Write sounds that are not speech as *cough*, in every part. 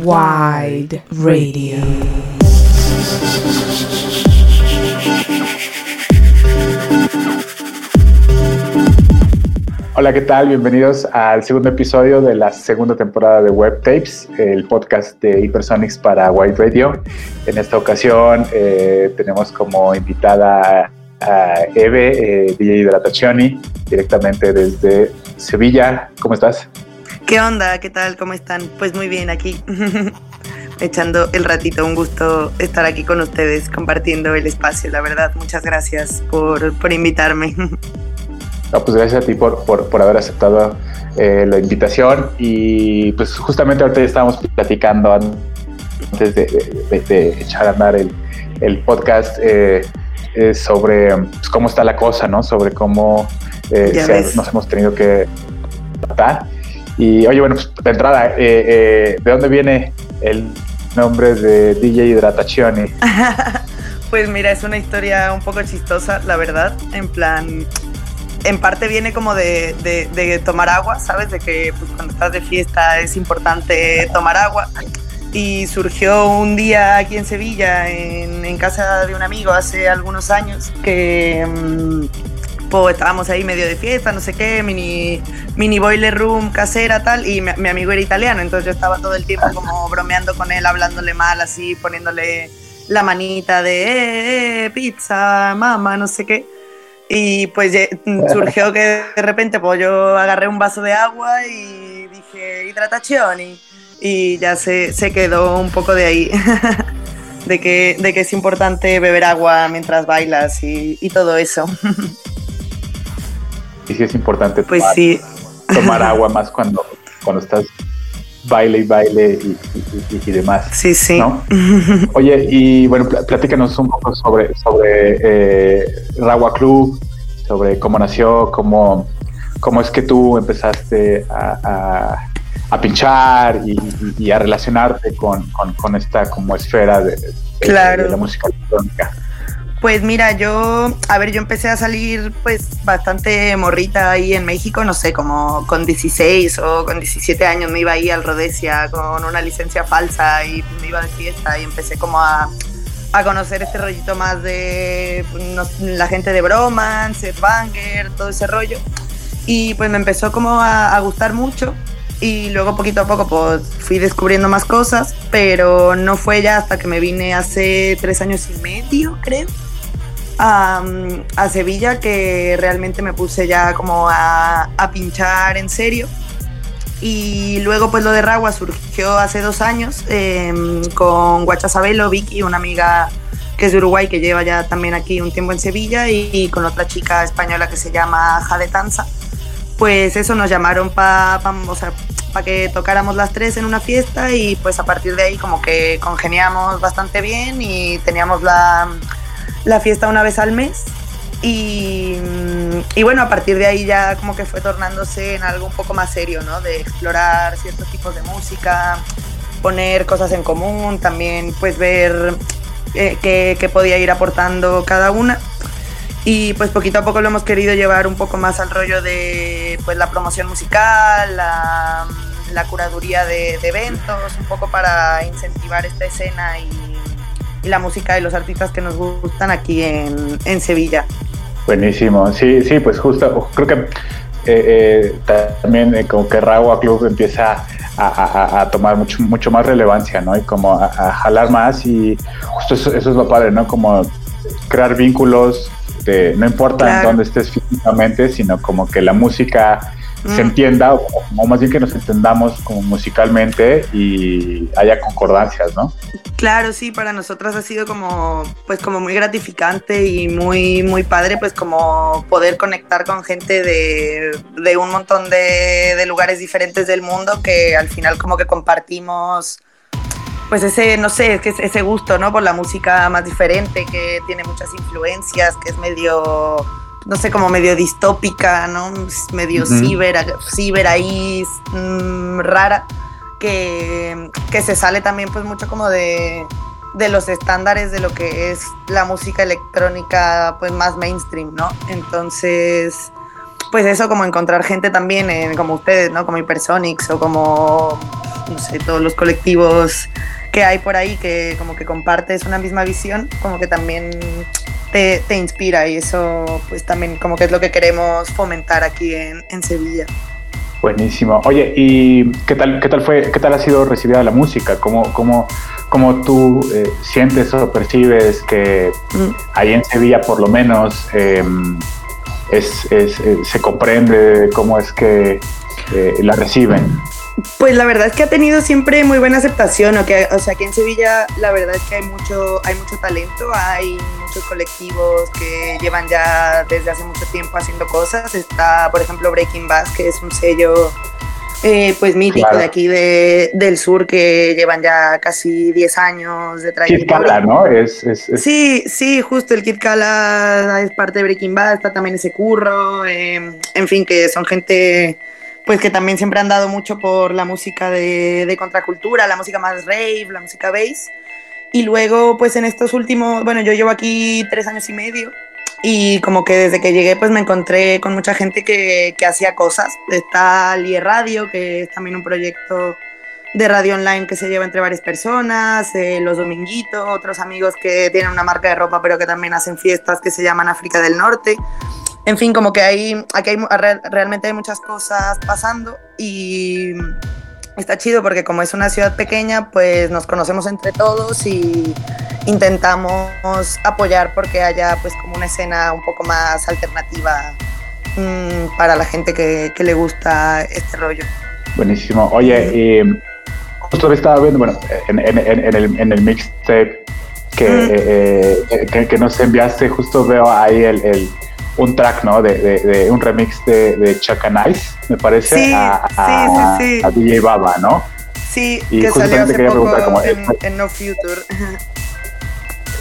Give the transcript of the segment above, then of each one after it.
Wide Radio. Hola, ¿qué tal? Bienvenidos al segundo episodio de la segunda temporada de Web Tapes, el podcast de Hypersonics para Wide Radio. En esta ocasión eh, tenemos como invitada a Eve, eh, DJ Hidratazioni, directamente desde Sevilla. ¿Cómo estás? ¿Qué onda? ¿Qué tal? ¿Cómo están? Pues muy bien aquí, *laughs* echando el ratito. Un gusto estar aquí con ustedes, compartiendo el espacio, la verdad. Muchas gracias por, por invitarme. No, pues gracias a ti por, por, por haber aceptado eh, la invitación y pues justamente ahorita ya estábamos platicando antes de, de, de echar a andar el, el podcast eh, eh, sobre pues, cómo está la cosa, ¿no? Sobre cómo se, nos hemos tenido que tratar. Y oye, bueno, pues de entrada, ¿de dónde viene el nombre de DJ Hidratazioni? *laughs* pues mira, es una historia un poco chistosa, la verdad. En plan, en parte viene como de, de, tomar agua, ¿sabes? De que pues, cuando estás de fiesta es importante tomar agua. Y surgió un día aquí en Sevilla, en, casa de un amigo hace algunos años, que mmm, pues, estábamos ahí medio de fiesta, no sé qué, mini, mini boiler room casera, tal, y mi, mi amigo era italiano, entonces yo estaba todo el tiempo como *laughs* bromeando con él, hablándole mal, así, poniéndole la manita de eh, eh, pizza, mamá, no sé qué. Y pues *laughs* surgió que de repente pues yo agarré un vaso de agua y dije hidratación y, y ya se, se, quedó un poco de ahí, *laughs* de, que, de que es importante beber agua mientras bailas y, y todo eso. Y sí es importante pues tomar, sí. tomar agua más cuando, cuando estás baile y baile y, y, y, demás. Sí, sí. ¿no? *laughs* Oye, y bueno, platícanos un poco sobre, sobre eh, Rawa Club, sobre cómo nació, cómo, cómo es que tú empezaste a, a, a pinchar y, y, a relacionarte con, con, con, esta como esfera de, de, claro. de la música electrónica. Pues mira, yo, a ver, yo empecé a salir pues bastante morrita ahí en México, no sé, como con 16 o con 17 años me iba ahí al Rodesia con una licencia falsa y me iba de fiesta y empecé como a, a conocer este rollito más de no, la gente de Bromance, Banger, todo ese rollo. Y pues me empezó como a, a gustar mucho y luego poquito a poco pues fui descubriendo más cosas, pero no fue ya hasta que me vine hace tres años y medio, creo a, Sevilla que realmente me puse ya como a, a, pinchar en serio. Y luego pues lo de Ragua surgió hace dos años eh, con Guacha Sabelo, Vicky, una amiga que es de Uruguay que lleva ya también aquí un tiempo en Sevilla y, con otra chica española que se llama Jade Tanza. Pues eso nos llamaron para pa que tocáramos las tres en una fiesta y pues a partir de ahí como que congeniamos bastante bien y teníamos la, la fiesta una vez al mes. Y, y, bueno, a partir de ahí ya como que fue tornándose en algo un poco más serio, ¿no? De explorar ciertos tipos de música, poner cosas en común, también pues ver eh, qué, podía ir aportando cada una. Y pues poquito a poco lo hemos querido llevar un poco más al rollo de pues la promoción musical, la, la curaduría de eventos, un poco para incentivar esta escena y y la música de los artistas que nos gustan aquí en, en Sevilla. Buenísimo, sí, sí, pues justo, creo que eh, eh, también eh, como que Ragua Club empieza a, a, a, tomar mucho, mucho más relevancia, ¿no? Y como a, a jalar más y justo eso, eso, es lo padre, ¿no? Como crear vínculos, de, no importa claro. en dónde estés físicamente, sino como que la música se entienda, o, o, más bien que nos entendamos como musicalmente y haya concordancias, ¿no? Claro, sí, para nosotras ha sido como, pues como muy gratificante y muy, muy padre, pues como poder conectar con gente de, de un montón de, de lugares diferentes del mundo que al final como que compartimos pues ese, no sé, que ese gusto, ¿no? Por la música más diferente, que tiene muchas influencias, que es medio no sé, como medio distópica, ¿no? Medio uh -huh. ciber, ciber ahí mmm, rara, que, que, se sale también pues mucho como de, de, los estándares de lo que es la música electrónica pues más mainstream, ¿no? Entonces, pues eso como encontrar gente también en, como ustedes, ¿no? Como Hypersonics o como no sé, todos los colectivos que hay por ahí que como que compartes una misma visión, como que también te, te, inspira y eso pues también como que es lo que queremos fomentar aquí en, en Sevilla. Buenísimo. Oye, ¿y qué tal, qué tal fue, qué tal ha sido recibida la música? ¿Cómo, cómo, cómo tú eh, sientes o percibes que mm. ahí en Sevilla por lo menos eh, es, es, eh, se comprende cómo es que eh, la reciben? Pues la verdad es que ha tenido siempre muy buena aceptación, o, que, o sea, que en Sevilla la verdad es que hay mucho, hay mucho talento, hay muchos colectivos que llevan ya desde hace mucho tiempo haciendo cosas. Está, por ejemplo, Breaking Bass, que es un sello eh, pues mítico de aquí de, del sur que llevan ya casi 10 años de trayectoria. Kid Kala, ¿no? Es, Sí, sí, justo el Kid Kala es parte de Breaking Bad, está también ese curro, em, en fin, que son gente pues que también siempre han dado mucho por la música de, de contracultura, la música más rave, la música bass. Y luego, pues en estos últimos, bueno, yo llevo aquí tres años y medio y como que desde que llegué pues me encontré con mucha gente que, que hacía cosas. Está Lie Radio, que es también un proyecto de radio online que se lleva entre varias personas, eh, Los Dominguitos, otros amigos que tienen una marca de ropa pero que también hacen fiestas que se llaman África del Norte. En fin, como que hay, aquí hay, realmente hay muchas cosas pasando y está chido porque como es una ciudad pequeña, pues nos conocemos entre todos y intentamos apoyar porque haya pues como una escena un poco más alternativa mmm, para la gente que, que, le gusta este rollo. Buenísimo. Oye, y justo estaba viendo, bueno, en, en, en el, en el mixtape que, mm. eh, que, que, nos enviaste, justo veo ahí el, el un track, ¿no? De, de, de un remix de, de Chaka Nice, me parece, sí, a, a, sí, sí, a, DJ Baba, ¿no? Sí, y que salió hace poco como, en, en, No Future.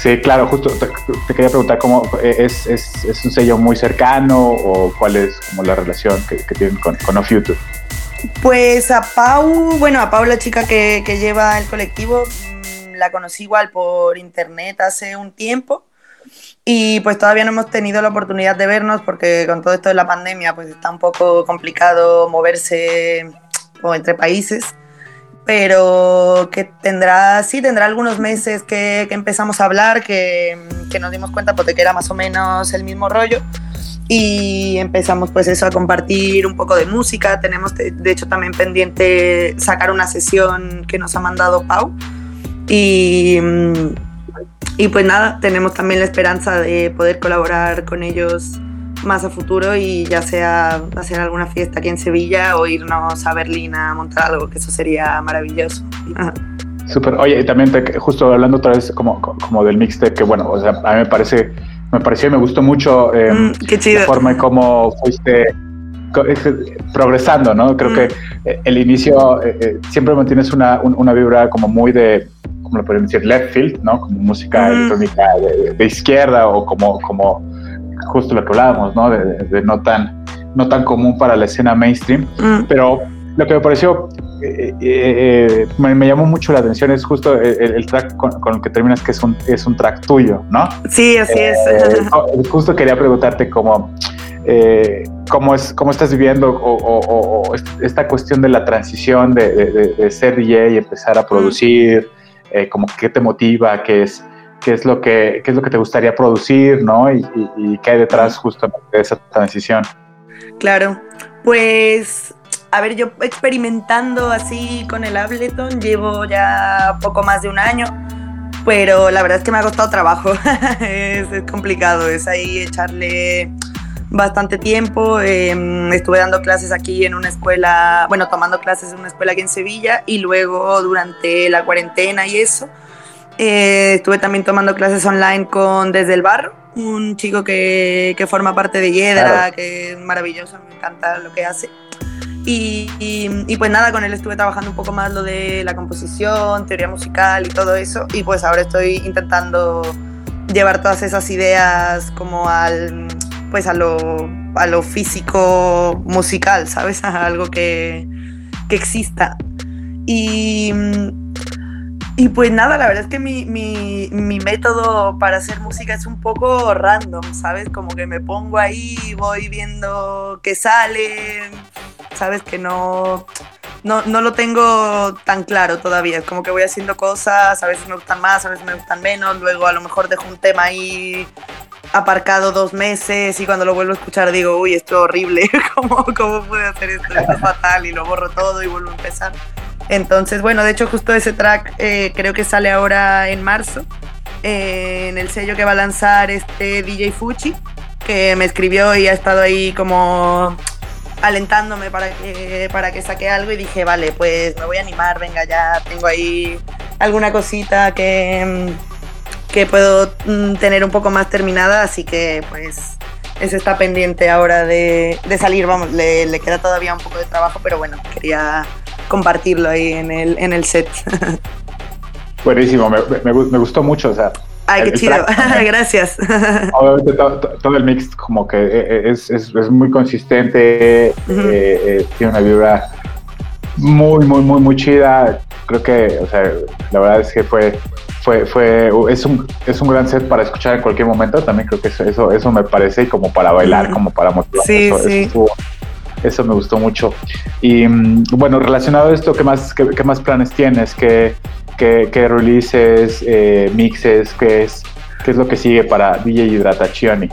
Sí, claro, justo te, te quería preguntar cómo es, es, es, un sello muy cercano o cuál es como la relación que, que tienen con, con No Future. Pues a Pau, bueno, a Pau la chica que, que lleva el colectivo, mmm, la conocí igual por internet hace un tiempo y pues todavía no hemos tenido la oportunidad de vernos porque con todo esto de la pandemia pues está un poco complicado moverse o entre países, pero que tendrá, sí, tendrá algunos meses que, que empezamos a hablar, que, que, nos dimos cuenta pues, de que era más o menos el mismo rollo. Y empezamos pues eso a compartir un poco de música, tenemos de, de hecho también pendiente sacar una sesión que nos ha mandado Pau. Y y pues nada, tenemos también la esperanza de poder colaborar con ellos más a futuro y ya sea hacer alguna fiesta aquí en Sevilla o irnos a Berlín a montar algo, que eso sería maravilloso. Súper, oye, y también te, justo hablando otra vez como, como del mixtape, que bueno, o sea, a mí me parece, me pareció y me gustó mucho eh, mm, qué chido. la forma en cómo fuiste progresando, ¿no? Creo mm. que eh, el inicio eh, eh, siempre mantienes una, una vibra como muy de como lo podemos decir, left field, ¿no? Como música mm. electrónica de, de, izquierda o como, como justo lo que hablábamos, ¿no? De, de no, tan, no tan común para la escena mainstream. Mm. Pero lo que me pareció, eh, eh, me, me, llamó mucho la atención es justo el, el track con, con, el que terminas, que es un, es un track tuyo, ¿no? Sí, así eh, es. justo quería preguntarte como... Eh, ¿cómo, es, ¿Cómo estás viviendo o, o, o, esta cuestión de la transición de, de, de ser DJ y empezar a producir? Eh, como qué te motiva, qué es, qué es, lo, que, qué es lo que te gustaría producir, ¿no? Y, y, y qué hay detrás justamente de esa transición. Claro, pues a ver, yo experimentando así con el Ableton llevo ya poco más de un año, pero la verdad es que me ha costado trabajo, *laughs* es, es, complicado, es ahí echarle bastante tiempo. Eh, estuve dando clases aquí en una escuela, bueno, tomando clases en una escuela aquí en Sevilla y luego durante la cuarentena y eso, eh, estuve también tomando clases online con Desde el Barro, un chico que, que forma parte de Yedra, claro. que es maravilloso, me encanta lo que hace. Y, y, y, pues nada, con él estuve trabajando un poco más lo de la composición, teoría musical y todo eso. Y pues ahora estoy intentando llevar todas esas ideas como al, pues a lo, a lo físico musical, ¿sabes? *laughs* A algo que, que exista. Y, y, pues nada, la verdad es que mi, mi, mi, método para hacer música es un poco random, ¿sabes? Como que me pongo ahí, voy viendo qué sale, ¿sabes? Que no no, no lo tengo tan claro todavía. Es como que voy haciendo cosas, a veces me gustan más, a veces me gustan menos. Luego a lo mejor dejo un tema ahí aparcado dos meses y cuando lo vuelvo a escuchar digo, uy, esto es horrible, *laughs* ¿cómo, cómo pude hacer esto? Esto es fatal y lo borro todo y vuelvo a empezar. Entonces, bueno, de hecho justo ese track eh, creo que sale ahora en marzo eh, en el sello que va a lanzar este DJ Fuchi, que me escribió y ha estado ahí como alentándome para que, para que saque algo y dije, vale, pues me voy a animar, venga, ya tengo ahí alguna cosita que, que puedo mm, tener un poco más terminada, así que pues eso está pendiente ahora de, salir, vamos, le, le, queda todavía un poco de trabajo, pero bueno, quería compartirlo ahí en el, en el set. *laughs* Buenísimo, me, me, me gustó mucho, o sea, Ay, qué chido. *laughs* Gracias. Obviamente todo, el mix como que eh, eh, es, es, es muy consistente, eh, tiene una vibra muy, muy, muy, muy chida. Creo que, o sea, la verdad es que fue, fue, fue, es un, es un gran set para escuchar en cualquier momento. También creo que eso, eso, me parece como para bailar, como para motivar. Sí, eso, sí. Eso, me gustó mucho. Y mm, bueno, relacionado a esto, ¿qué más, qué, qué más planes tienes? ¿Qué, qué, releases, eh, mixes, qué es, qué es lo que sigue para DJ Hidratazioni.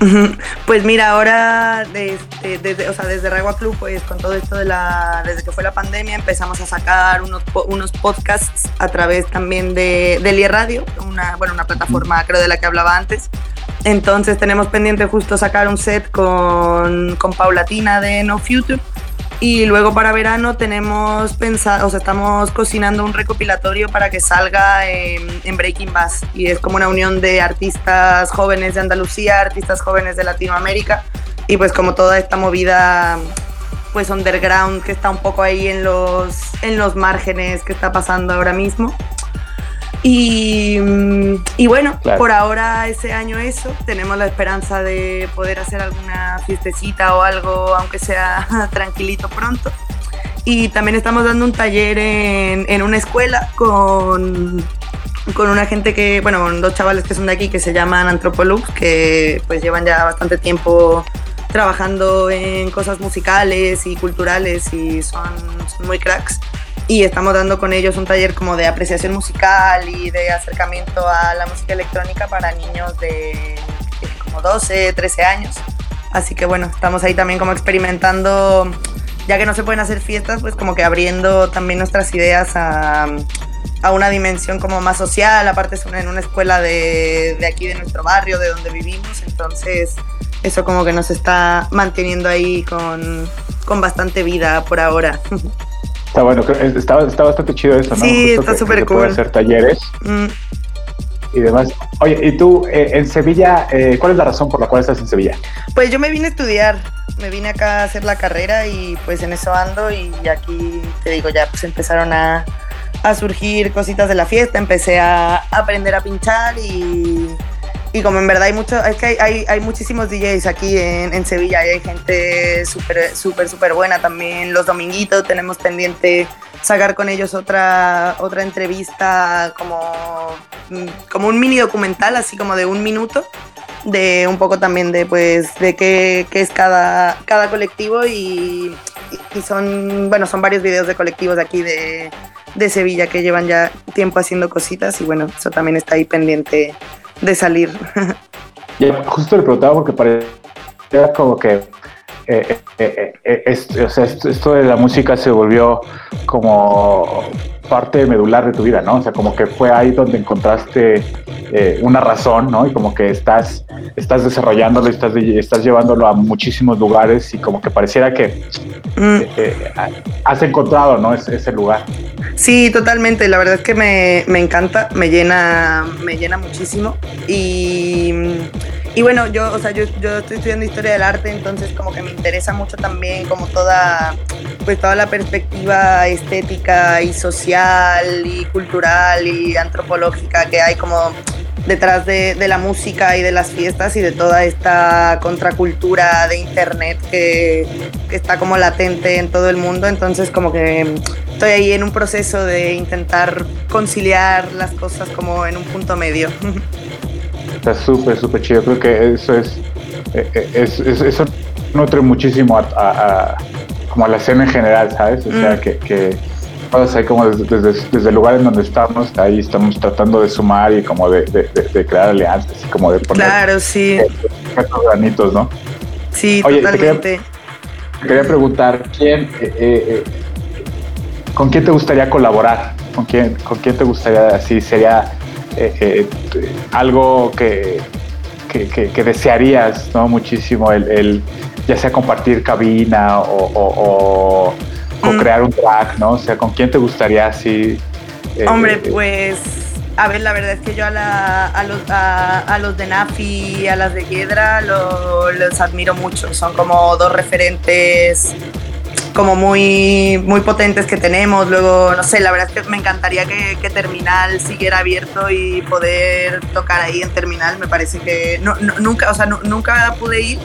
*laughs* Pues mira, ahora desde, desde, o sea, desde Regua Club, pues con todo esto de la, desde que fue la pandemia, empezamos a sacar unos, unos podcasts a través también de, de Radio, una, bueno, una plataforma creo de la que hablaba antes. Entonces tenemos pendiente justo sacar un set con, con Paulatina de No Future y luego para verano tenemos pensado, o sea, estamos cocinando un recopilatorio para que salga en, Breaking Bass. Y es como una unión de artistas jóvenes de Andalucía, artistas jóvenes de Latinoamérica. Y pues como toda esta movida pues underground que está un poco ahí en los, en los márgenes que está pasando ahora mismo. Y, y bueno, por ahora ese año eso, tenemos la esperanza de poder hacer alguna fiestecita o algo, aunque sea *laughs* tranquilito pronto. Y también estamos dando un taller en, en una escuela con, con una gente que, bueno, con dos chavales que son de aquí que se llaman Antropolux, que pues llevan ya bastante tiempo trabajando en cosas musicales y culturales y son, son muy cracks y estamos dando con ellos un taller como de apreciación musical y de acercamiento a la música electrónica para niños de como 12, 13 años. Así que bueno, estamos ahí también como experimentando, ya que no se pueden hacer fiestas, pues como que abriendo también nuestras ideas a, a una dimensión como más social, aparte es en una escuela de, de aquí de nuestro barrio, de donde vivimos, entonces eso como que nos está manteniendo ahí con, con bastante vida por ahora. *laughs* Está bueno, está, está bastante chido eso, ¿no? Sí, está súper cool. hacer talleres mm. y demás. Oye, ¿y tú eh, en Sevilla, eh, cuál es la razón por la cual estás en Sevilla? Pues yo me vine a estudiar, me vine acá a hacer la carrera y pues en eso ando y aquí, te digo, ya pues empezaron a, a surgir cositas de la fiesta, empecé a aprender a pinchar y y como en verdad hay mucho, es que hay, hay, muchísimos DJs aquí en, en, Sevilla hay gente súper, súper, súper buena también. Los dominguitos tenemos pendiente sacar con ellos otra, otra entrevista como, como un mini documental, así como de un minuto, de un poco también de pues de qué, qué es cada, cada colectivo y, y, son, bueno, son varios videos de colectivos aquí de, de Sevilla que llevan ya tiempo haciendo cositas y bueno, eso también está ahí pendiente de salir. justo le preguntaba porque parecía como que eh, eh, eh, esto, de la música se volvió como parte medular de tu vida, ¿no? O sea, como que fue ahí donde encontraste una razón, ¿no? Y como que estás, estás desarrollándolo, estás, estás llevándolo a muchísimos lugares y como que pareciera que mm. has encontrado, ¿no? ese lugar. Sí, totalmente. La verdad es que me, me encanta, me llena, me llena muchísimo. Y, y bueno, yo, o sea, yo, yo, estoy estudiando historia del arte, entonces como que me interesa mucho también como toda, pues toda la perspectiva estética y social y cultural y antropológica que hay como detrás de, de, la música y de las fiestas y de toda esta contracultura de internet que, que, está como latente en todo el mundo. Entonces como que estoy ahí en un proceso de intentar conciliar las cosas como en un punto medio. *laughs* Está súper, súper chido. Creo que eso es, eh, eh, es, eso nutre muchísimo a, como a la escena en general, ¿sabes? O sea, mm. que, que ahí como desde, desde, el lugar en donde estamos, ahí estamos tratando de sumar y como de, crear alianzas y como de poner claro, sí. estos granitos, ¿no? Sí, totalmente. Te quería, preguntar, ¿quién, eh, eh, ¿con quién te gustaría colaborar? ¿Con quién, con quién te gustaría, así sería eh, algo que, que, desearías, ¿no? Muchísimo, el, ya sea compartir cabina o o crear un track, ¿no? O sea, ¿con quién te gustaría así? Eh, Hombre, pues, a ver, la verdad es que yo a, la, a, los, a, los de Nafi y a las de Hiedra los admiro mucho. Son como dos referentes como muy, muy potentes que tenemos. Luego, no sé, la verdad es que me encantaría que, que Terminal siguiera abierto y poder tocar ahí en Terminal. Me parece que no, nunca, o sea, nunca pude ir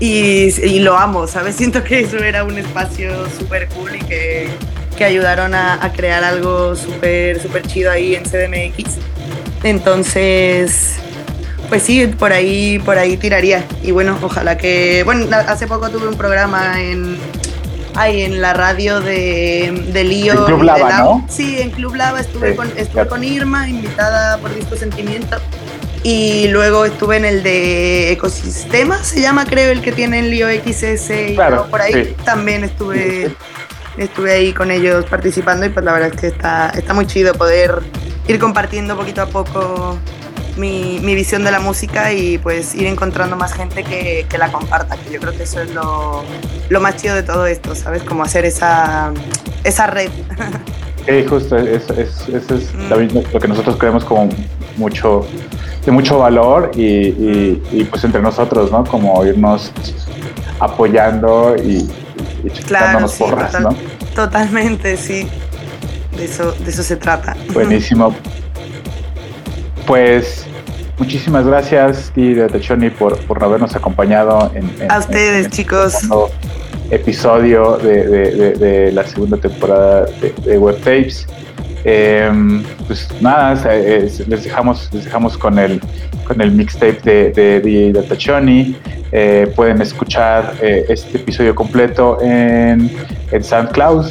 y, lo amo, ¿sabes? *laughs* Siento que eso era un espacio súper cool y que, que ayudaron a, a, crear algo súper, súper chido ahí en CDMX. Entonces, pues sí, por ahí, por ahí tiraría. Y bueno, ojalá que. Bueno, hace poco tuve un programa en, Ay, en la radio de, de Lío. En Club Lava, ¿no? Sí, en Club Lava estuve, con, estuve con Irma, invitada por Disco Sentimiento. Y luego estuve en el de Ecosistema, se llama creo el que tiene el Lío XS y claro, por ahí. También estuve, estuve ahí con ellos participando y pues la verdad es que está, está muy chido poder ir compartiendo poquito a poco mi, visión de la música y pues ir encontrando más gente que, la comparta, que yo creo que eso es lo, más chido de todo esto, ¿sabes? Como hacer esa, esa red. *laughs* Sí, justo, eso, es mm. lo que nosotros creemos como mucho, de mucho valor y, pues entre nosotros, ¿no? Como irnos apoyando y, y claro, porras, ¿no? Totalmente, sí. De eso, de eso se trata. Buenísimo. Pues muchísimas gracias, de Tachoni, por, por habernos acompañado en, a ustedes, chicos. Episodio de, la segunda temporada de, Web Tapes. Em, pues nada, les dejamos, les dejamos con el con el mixtape de, de, de Tachoni. Eh, pueden escuchar eh, este episodio completo en, en SoundCloud.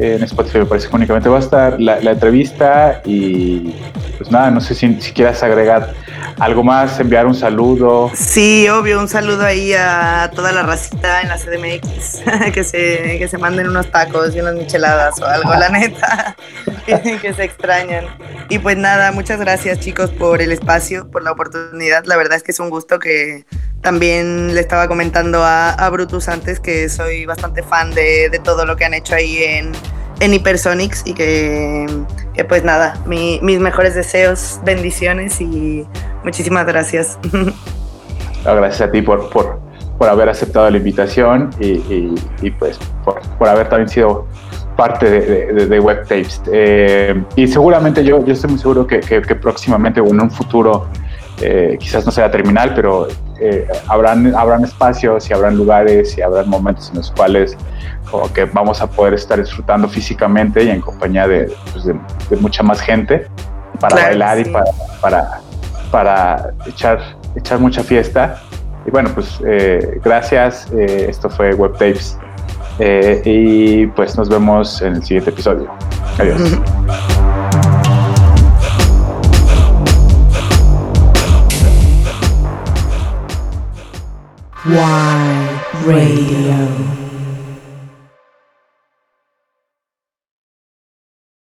En Spotify me parece que únicamente va a estar la, entrevista y pues nada, no sé si, si quieras agregar ¿Algo más? ¿Enviar un saludo? Sí, obvio, un saludo ahí a toda la racita en la CDMX. *laughs* que, se, que se manden unos tacos y unas micheladas o algo, la neta. *laughs* que, se extrañan. Y pues nada, muchas gracias chicos por el espacio, por la oportunidad. La verdad es que es un gusto que también le estaba comentando a, Brutus antes que soy bastante fan de, de todo lo que han hecho ahí en en Hypersonics y que, pues nada, mis mejores deseos, bendiciones y muchísimas gracias. gracias a ti por, por, por haber aceptado la invitación y, y, pues por, por, haber también sido parte de, de, Web Tapes. Eh, y seguramente yo, yo estoy muy seguro que, que, próximamente o en un futuro, eh, quizás no sea terminal, pero eh, habrán, habrán espacios y habrán lugares y habrán momentos en los cuales como que vamos a poder estar disfrutando físicamente y en compañía de, pues, de, mucha más gente para bailar y para, para, para, echar, echar mucha fiesta. Y bueno, pues eh, gracias. Eh, esto fue Web Tapes. Eh, y pues nos vemos en el siguiente episodio. Adiós. *laughs* Radio.